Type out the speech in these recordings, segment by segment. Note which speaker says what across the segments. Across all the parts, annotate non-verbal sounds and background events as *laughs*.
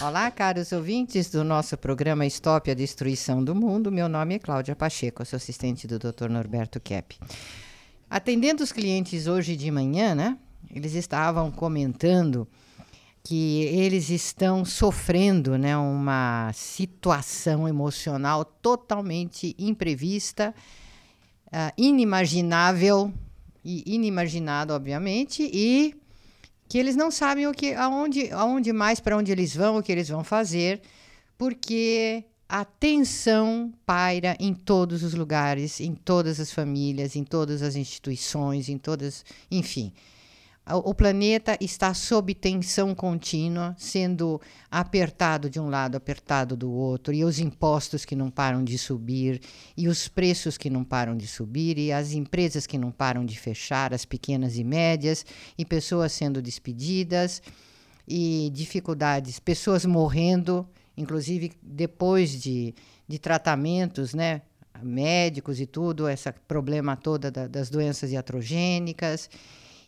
Speaker 1: Olá, caros ouvintes do nosso programa Stop a Destruição do Mundo. Meu nome é Cláudia Pacheco, sou assistente do Dr. Norberto Kepp. Atendendo os clientes hoje de manhã, né? Eles estavam comentando que eles estão sofrendo, né, uma situação emocional totalmente imprevista, uh, inimaginável e inimaginado, obviamente, e que eles não sabem o que, aonde, aonde mais, para onde eles vão, o que eles vão fazer, porque a tensão paira em todos os lugares, em todas as famílias, em todas as instituições, em todas, enfim o planeta está sob tensão contínua, sendo apertado de um lado, apertado do outro, e os impostos que não param de subir, e os preços que não param de subir, e as empresas que não param de fechar, as pequenas e médias, e pessoas sendo despedidas, e dificuldades, pessoas morrendo, inclusive depois de, de tratamentos, né? médicos e tudo, esse problema toda da, das doenças iatrogênicas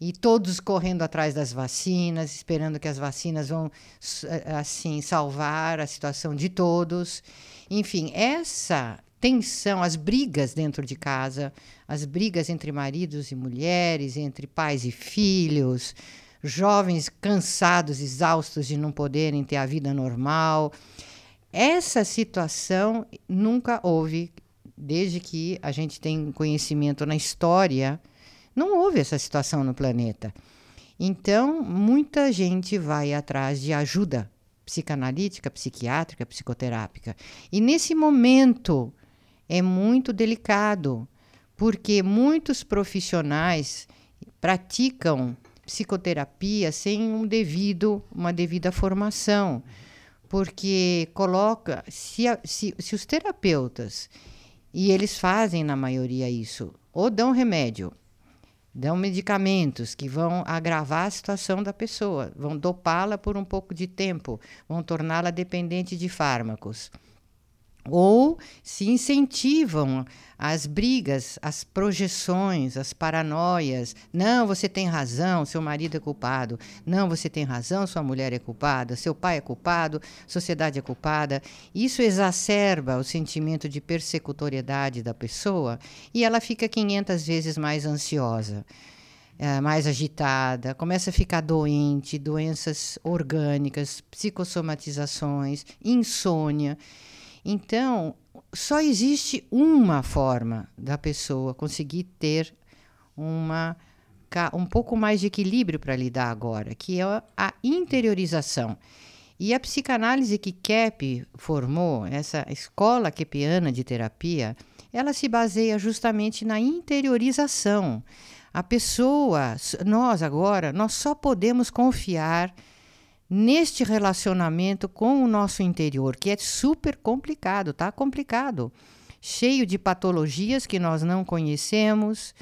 Speaker 1: e todos correndo atrás das vacinas, esperando que as vacinas vão eh, assim salvar a situação de todos. Enfim, essa tensão, as brigas dentro de casa, as brigas entre maridos e mulheres, entre pais e filhos, jovens cansados, exaustos de não poderem ter a vida normal. Essa situação nunca houve desde que a gente tem conhecimento na história não houve essa situação no planeta. Então, muita gente vai atrás de ajuda psicanalítica, psiquiátrica, psicoterápica. E nesse momento é muito delicado, porque muitos profissionais praticam psicoterapia sem um devido, uma devida formação, porque coloca se, se, se os terapeutas e eles fazem na maioria isso, ou dão remédio dão medicamentos que vão agravar a situação da pessoa, vão dopá-la por um pouco de tempo, vão torná-la dependente de fármacos ou se incentivam as brigas, as projeções, as paranoias. Não, você tem razão, seu marido é culpado. Não, você tem razão, sua mulher é culpada. Seu pai é culpado, sociedade é culpada. Isso exacerba o sentimento de persecutoriedade da pessoa e ela fica 500 vezes mais ansiosa. É, mais agitada, começa a ficar doente, doenças orgânicas, psicossomatizações, insônia. Então, só existe uma forma da pessoa conseguir ter uma um pouco mais de equilíbrio para lidar agora, que é a interiorização. E a psicanálise que Kepp formou, essa escola kepiana de terapia, ela se baseia justamente na interiorização. A pessoa, nós agora, nós só podemos confiar neste relacionamento com o nosso interior, que é super complicado, tá complicado, cheio de patologias que nós não conhecemos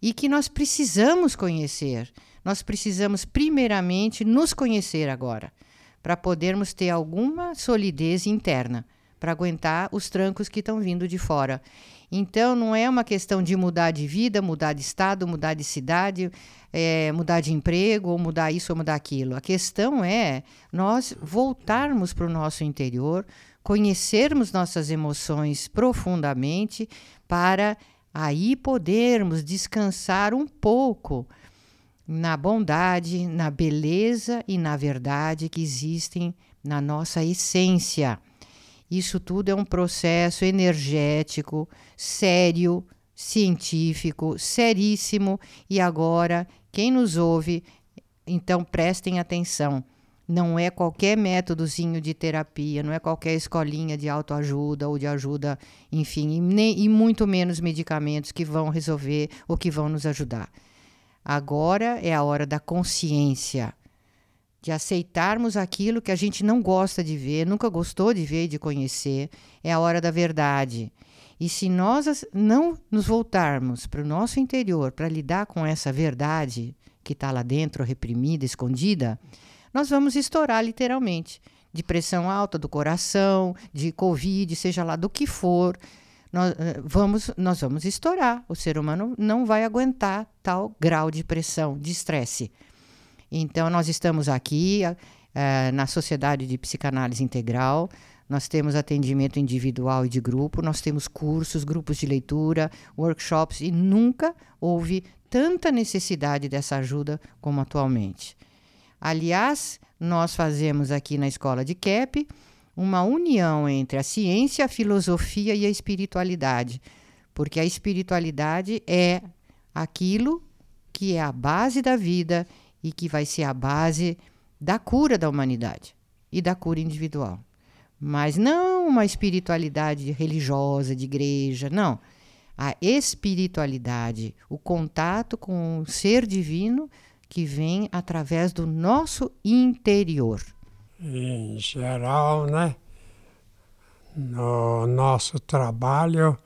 Speaker 1: e que nós precisamos conhecer. Nós precisamos primeiramente nos conhecer agora, para podermos ter alguma solidez interna, para aguentar os trancos que estão vindo de fora. Então, não é uma questão de mudar de vida, mudar de estado, mudar de cidade, é, mudar de emprego, ou mudar isso ou mudar aquilo. A questão é nós voltarmos para o nosso interior, conhecermos nossas emoções profundamente, para aí podermos descansar um pouco na bondade, na beleza e na verdade que existem na nossa essência. Isso tudo é um processo energético, sério, científico, seríssimo. E agora, quem nos ouve, então prestem atenção. Não é qualquer métodozinho de terapia, não é qualquer escolinha de autoajuda ou de ajuda, enfim, e, nem, e muito menos medicamentos que vão resolver ou que vão nos ajudar. Agora é a hora da consciência de aceitarmos aquilo que a gente não gosta de ver, nunca gostou de ver e de conhecer, é a hora da verdade. E se nós não nos voltarmos para o nosso interior para lidar com essa verdade que está lá dentro, reprimida, escondida, nós vamos estourar literalmente de pressão alta do coração, de Covid, seja lá do que for. Nós eh, vamos, nós vamos estourar. O ser humano não vai aguentar tal grau de pressão, de estresse. Então, nós estamos aqui uh, na Sociedade de Psicanálise Integral. Nós temos atendimento individual e de grupo, nós temos cursos, grupos de leitura, workshops e nunca houve tanta necessidade dessa ajuda como atualmente. Aliás, nós fazemos aqui na escola de CAP uma união entre a ciência, a filosofia e a espiritualidade, porque a espiritualidade é aquilo que é a base da vida e que vai ser a base da cura da humanidade e da cura individual. Mas não uma espiritualidade religiosa, de igreja, não. A espiritualidade, o contato com o ser divino que vem através do nosso interior.
Speaker 2: Em geral, né? No nosso trabalho,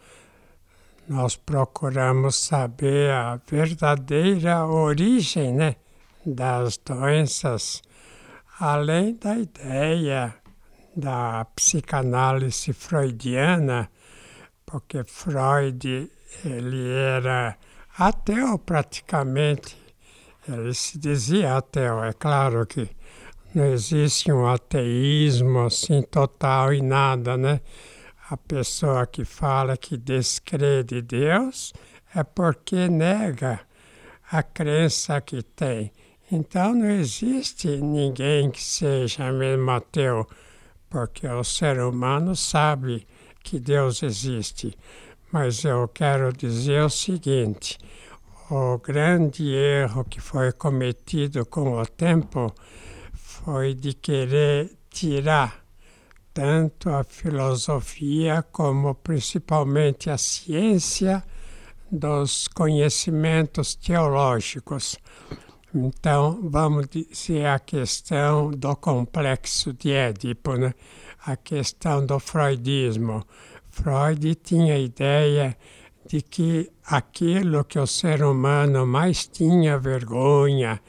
Speaker 2: nós procuramos saber a verdadeira origem né, das doenças, além da ideia da psicanálise freudiana, porque Freud ele era ateu praticamente, ele se dizia ateu, é claro que não existe um ateísmo assim total e nada, né? A pessoa que fala que descrê de Deus é porque nega a crença que tem. Então não existe ninguém que seja mesmo ateu, porque o ser humano sabe que Deus existe. Mas eu quero dizer o seguinte: o grande erro que foi cometido com o tempo foi de querer tirar tanto a filosofia como principalmente a ciência dos conhecimentos teológicos. Então, vamos dizer a questão do complexo de Édipo, né? a questão do freudismo. Freud tinha a ideia de que aquilo que o ser humano mais tinha vergonha,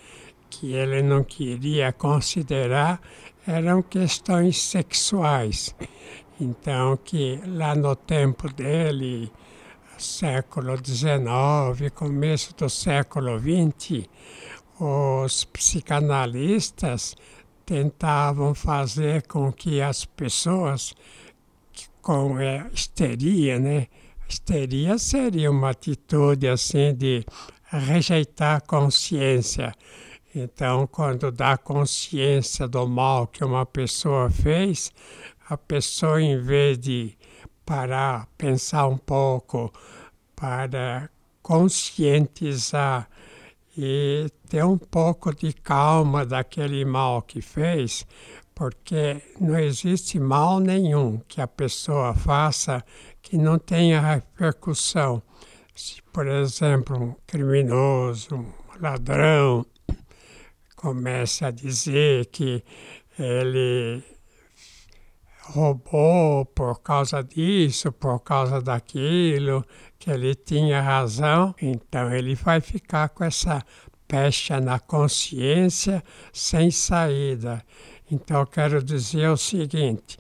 Speaker 2: que ele não queria considerar, eram questões sexuais. Então, que lá no tempo dele, século XIX, começo do século XX, os psicanalistas tentavam fazer com que as pessoas com histeria, né? Histeria seria uma atitude assim de rejeitar a consciência. Então, quando dá consciência do mal que uma pessoa fez, a pessoa, em vez de parar, pensar um pouco, para conscientizar e ter um pouco de calma daquele mal que fez, porque não existe mal nenhum que a pessoa faça que não tenha repercussão. Se, por exemplo, um criminoso, um ladrão, começa a dizer que ele roubou por causa disso, por causa daquilo, que ele tinha razão, então ele vai ficar com essa pecha na consciência sem saída. Então eu quero dizer o seguinte: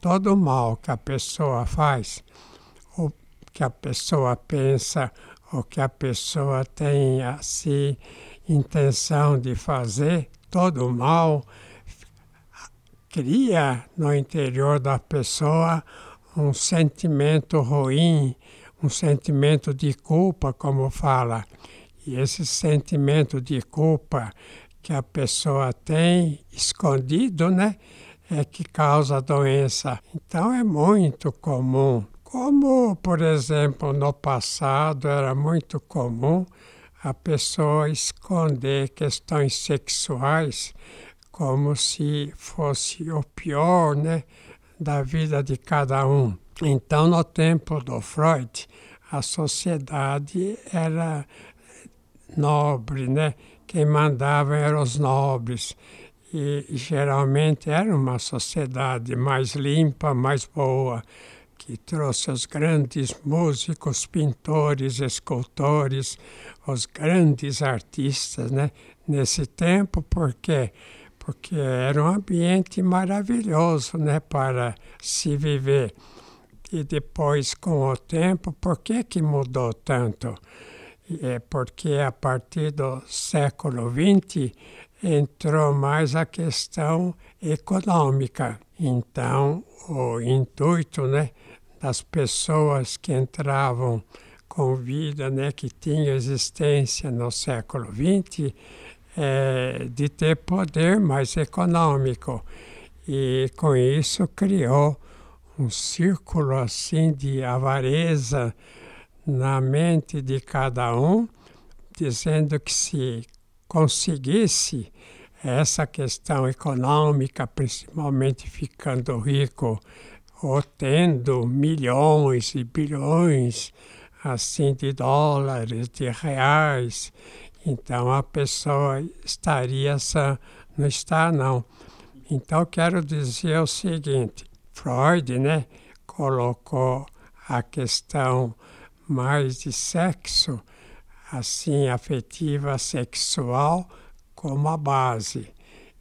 Speaker 2: todo mal que a pessoa faz, o que a pessoa pensa, o que a pessoa tem assim intenção de fazer, todo mal, cria no interior da pessoa um sentimento ruim, um sentimento de culpa, como fala. E esse sentimento de culpa que a pessoa tem escondido, né, é que causa a doença. Então é muito comum. Como, por exemplo, no passado era muito comum a pessoa esconder questões sexuais como se fosse o pior né, da vida de cada um. Então, no tempo do Freud, a sociedade era nobre, né? Quem mandava eram os nobres. E geralmente era uma sociedade mais limpa, mais boa que trouxe os grandes músicos, pintores, escultores, os grandes artistas, né? Nesse tempo, por quê? Porque era um ambiente maravilhoso, né? Para se viver. E depois, com o tempo, por que que mudou tanto? É porque a partir do século XX entrou mais a questão econômica. Então, o intuito né, das pessoas que entravam com vida, né, que tinham existência no século XX, é, de ter poder mais econômico. E com isso criou um círculo assim de avareza na mente de cada um, dizendo que se conseguisse essa questão econômica, principalmente ficando rico ou tendo milhões e bilhões assim de dólares, de reais, então a pessoa estaria sã. Não está, não. Então quero dizer o seguinte, Freud, né, colocou a questão mais de sexo, assim, afetiva, sexual, como a base.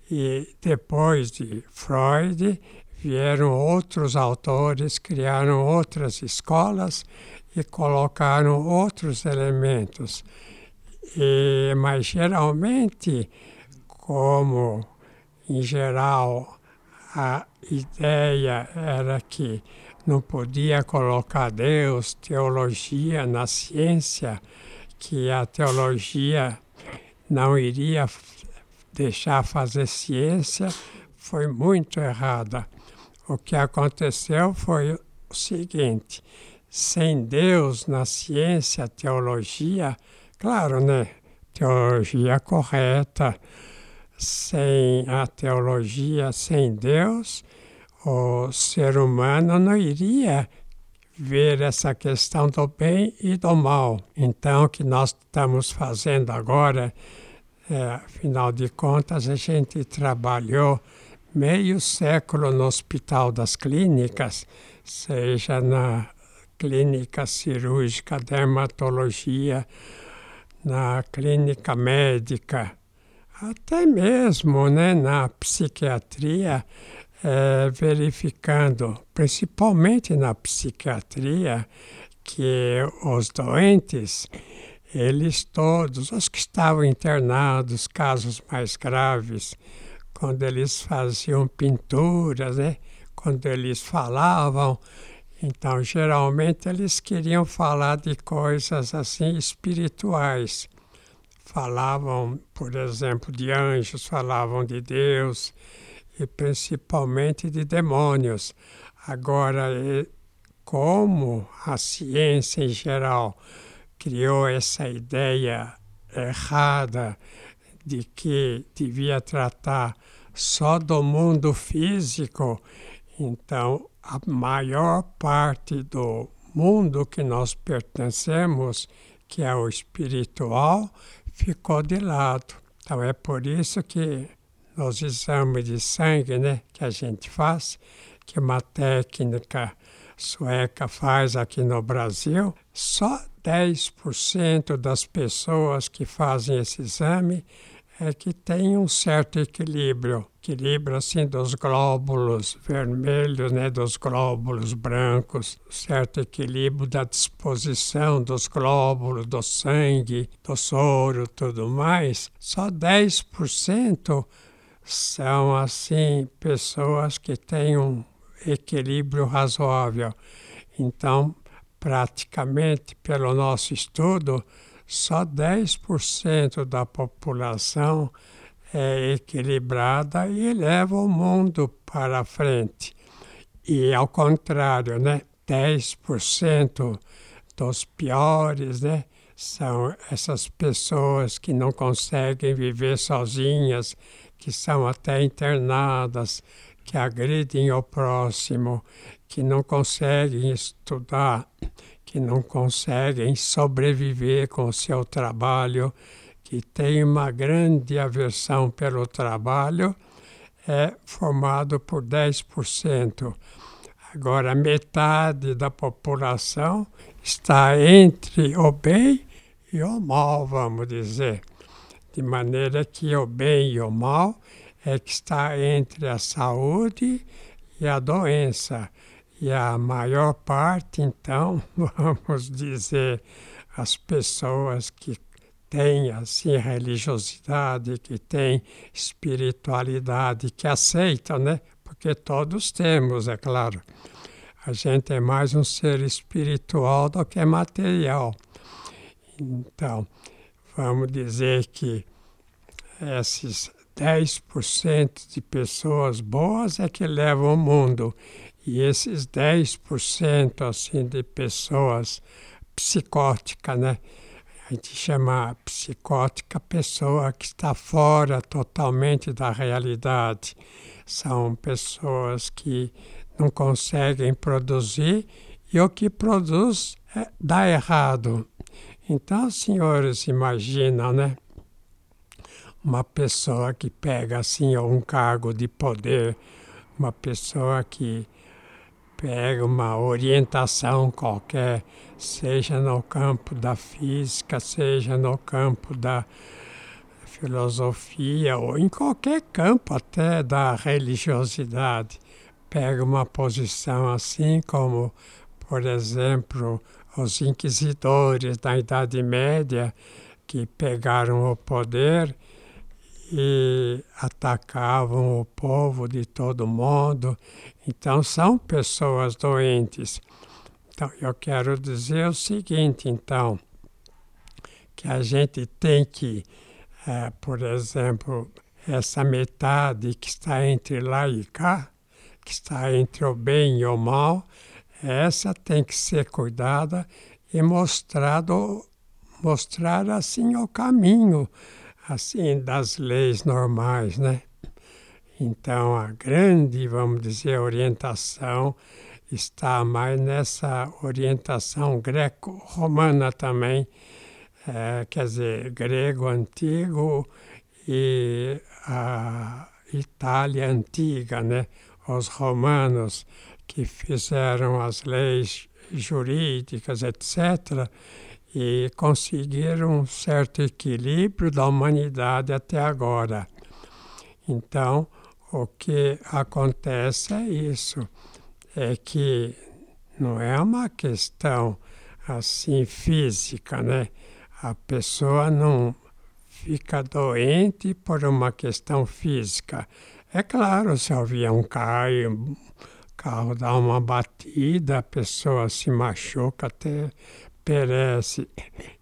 Speaker 2: E depois de Freud, vieram outros autores, criaram outras escolas e colocaram outros elementos. E, mas geralmente, como em geral a ideia era que não podia colocar Deus, teologia na ciência, que a teologia não iria deixar fazer ciência, foi muito errada. O que aconteceu foi o seguinte: sem Deus na ciência, teologia, claro, né? Teologia correta, sem a teologia, sem Deus, o ser humano não iria ver essa questão do bem e do mal. Então, o que nós estamos fazendo agora, é, afinal de contas, a gente trabalhou meio século no Hospital das Clínicas, seja na clínica cirúrgica, dermatologia, na clínica médica, até mesmo né, na psiquiatria, é, verificando, principalmente na psiquiatria, que os doentes, eles todos, os que estavam internados, casos mais graves, quando eles faziam pinturas, né? quando eles falavam, então geralmente eles queriam falar de coisas assim espirituais. Falavam, por exemplo, de anjos, falavam de Deus e principalmente de demônios. Agora, como a ciência em geral criou essa ideia errada de que devia tratar só do mundo físico, então a maior parte do mundo que nós pertencemos, que é o espiritual, ficou de lado. Então é por isso que nos exames de sangue né, que a gente faz, que uma técnica sueca faz aqui no Brasil, só 10% das pessoas que fazem esse exame é que tem um certo equilíbrio, equilíbrio assim dos glóbulos vermelhos, né, dos glóbulos brancos, certo equilíbrio da disposição dos glóbulos, do sangue, do soro, tudo mais. Só 10% são assim pessoas que têm um equilíbrio razoável. Então, praticamente pelo nosso estudo, só 10% da população é equilibrada e leva o mundo para frente. E ao contrário, né? 10% dos piores, né? São essas pessoas que não conseguem viver sozinhas, que são até internadas, que agridem o próximo, que não conseguem estudar, que não conseguem sobreviver com o seu trabalho, que têm uma grande aversão pelo trabalho, é formado por 10%. Agora, metade da população está entre o bem e o mal, vamos dizer. De maneira que o bem e o mal é que está entre a saúde e a doença. E a maior parte, então, *laughs* vamos dizer, as pessoas que tem assim religiosidade, que tem espiritualidade, que aceitam, né? Porque todos temos, é claro. A gente é mais um ser espiritual do que material. Então, vamos dizer que esses 10% de pessoas boas é que levam o mundo. E esses 10% assim, de pessoas psicóticas, né? A gente chama psicótica pessoa que está fora totalmente da realidade. São pessoas que não conseguem produzir e o que produz é, dá errado. Então, senhores, imaginam, né? uma pessoa que pega assim um cargo de poder, uma pessoa que pega uma orientação qualquer, seja no campo da física, seja no campo da filosofia ou em qualquer campo até da religiosidade, pega uma posição assim como, por exemplo, os inquisidores da Idade Média que pegaram o poder e atacavam o povo de todo mundo. Então, são pessoas doentes. Então, eu quero dizer o seguinte, então, que a gente tem que, é, por exemplo, essa metade que está entre lá e cá, que está entre o bem e o mal, essa tem que ser cuidada e mostrado, mostrar assim o caminho assim das leis normais, né? Então a grande, vamos dizer, orientação está mais nessa orientação greco-romana também, é, quer dizer, grego antigo e a Itália antiga, né? Os romanos que fizeram as leis jurídicas, etc e conseguiram um certo equilíbrio da humanidade até agora. Então, o que acontece é isso, é que não é uma questão assim física, né? A pessoa não fica doente por uma questão física. É claro, se o avião cai, o carro dá uma batida, a pessoa se machuca até perece.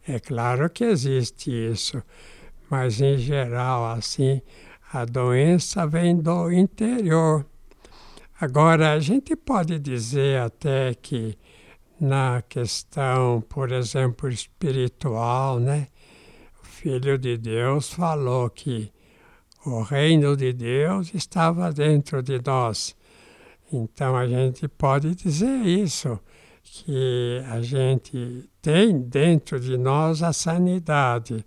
Speaker 2: É claro que existe isso, mas em geral, assim, a doença vem do interior. Agora, a gente pode dizer até que na questão, por exemplo, espiritual, né? O Filho de Deus falou que o reino de Deus estava dentro de nós. Então a gente pode dizer isso que a gente tem dentro de nós a sanidade.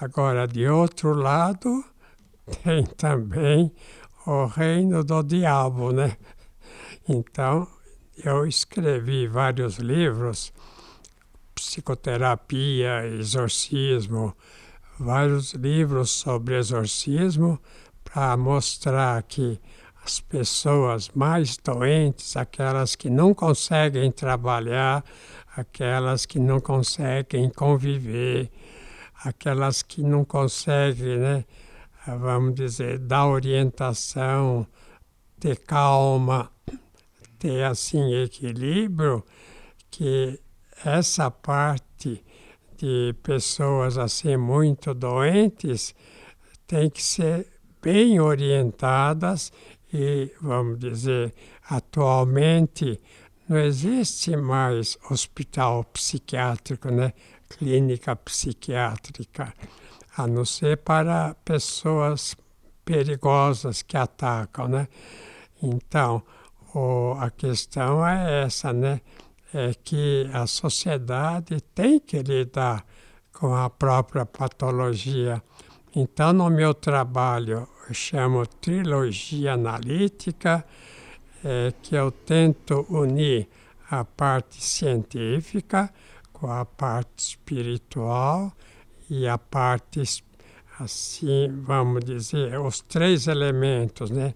Speaker 2: Agora, de outro lado, *laughs* tem também o reino do diabo, né? Então, eu escrevi vários livros, psicoterapia, exorcismo, vários livros sobre exorcismo, para mostrar que as pessoas mais doentes, aquelas que não conseguem trabalhar, aquelas que não conseguem conviver, aquelas que não conseguem, né, vamos dizer, dar orientação, ter calma, ter assim equilíbrio, que essa parte de pessoas assim muito doentes tem que ser bem orientadas e, vamos dizer, atualmente não existe mais hospital psiquiátrico, né? clínica psiquiátrica, a não ser para pessoas perigosas que atacam. Né? Então, o, a questão é essa, né? é que a sociedade tem que lidar com a própria patologia. Então, no meu trabalho, eu chamo trilogia analítica, é, que eu tento unir a parte científica com a parte espiritual e a parte, assim, vamos dizer, os três elementos, né?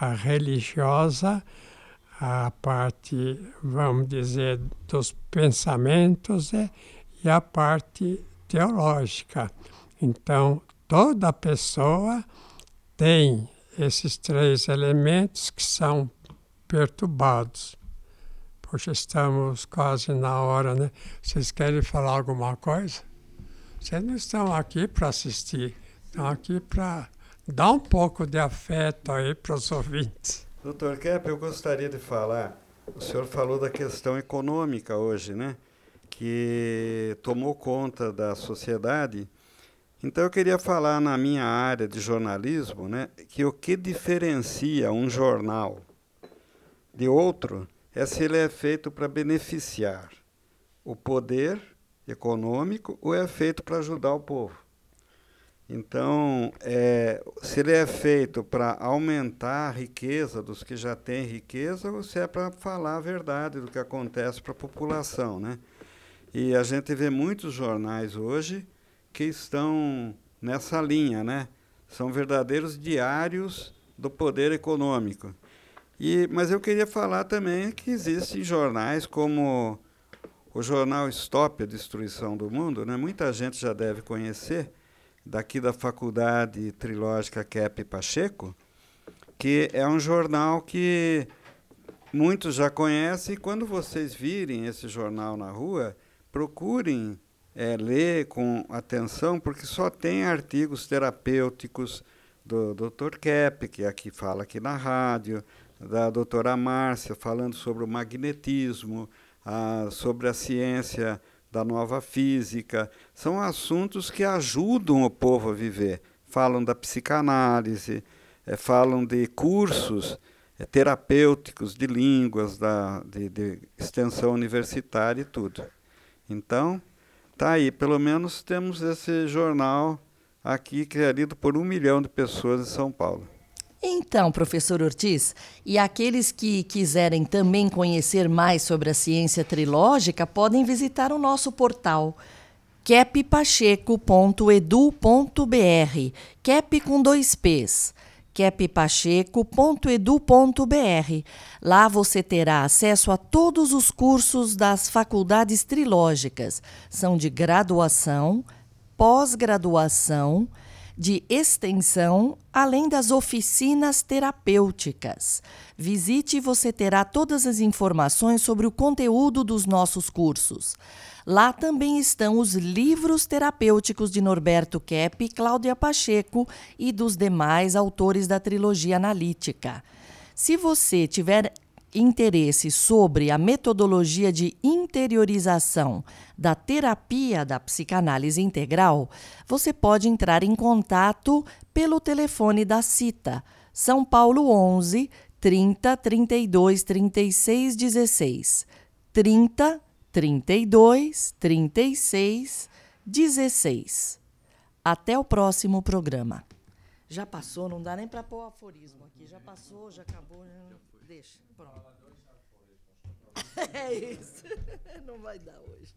Speaker 2: A religiosa, a parte, vamos dizer, dos pensamentos né? e a parte teológica. Então, toda pessoa tem esses três elementos que são perturbados. Poxa, estamos quase na hora, né? Vocês querem falar alguma coisa? Vocês não estão aqui para assistir, estão aqui para dar um pouco de afeto aí para os ouvintes.
Speaker 3: Doutor Kepp, eu gostaria de falar, o senhor falou da questão econômica hoje, né? Que tomou conta da sociedade. Então eu queria falar na minha área de jornalismo, né, que o que diferencia um jornal de outro é se ele é feito para beneficiar o poder econômico ou é feito para ajudar o povo. Então, é, se ele é feito para aumentar a riqueza dos que já têm riqueza ou se é para falar a verdade do que acontece para a população, né? E a gente vê muitos jornais hoje que estão nessa linha, né? São verdadeiros diários do poder econômico. E, mas eu queria falar também que existem jornais como o jornal Stop, a Destruição do Mundo, né? muita gente já deve conhecer, daqui da Faculdade Trilógica Kep Pacheco, que é um jornal que muitos já conhecem, e quando vocês virem esse jornal na rua, procurem é, ler com atenção, porque só tem artigos terapêuticos do Dr. Kep, que aqui fala aqui na rádio, da doutora Márcia, falando sobre o magnetismo, a, sobre a ciência da nova física. São assuntos que ajudam o povo a viver. Falam da psicanálise, é, falam de cursos é, terapêuticos de línguas, da, de, de extensão universitária e tudo. Então, tá aí, pelo menos temos esse jornal aqui que é lido por um milhão de pessoas em São Paulo.
Speaker 4: Então, professor Ortiz, e aqueles que quiserem também conhecer mais sobre a ciência trilógica podem visitar o nosso portal keppacheco.edu.br, kep com dois P's keppacheco.edu.br. Lá você terá acesso a todos os cursos das faculdades trilógicas. São de graduação, pós-graduação, de extensão, além das oficinas terapêuticas. Visite e você terá todas as informações sobre o conteúdo dos nossos cursos. Lá também estão os livros terapêuticos de Norberto Kepp, Cláudia Pacheco e dos demais autores da trilogia analítica. Se você tiver interesse sobre a metodologia de interiorização da terapia da psicanálise integral, você pode entrar em contato pelo telefone da CITA, São Paulo 11 30 32 36 16. 30 32 36 16. Até o próximo programa. Já passou, não dá nem para pôr aforismo aqui. Já passou, já acabou. Deixa. Pronto. *laughs* É isso. *laughs* Não vai dar hoje.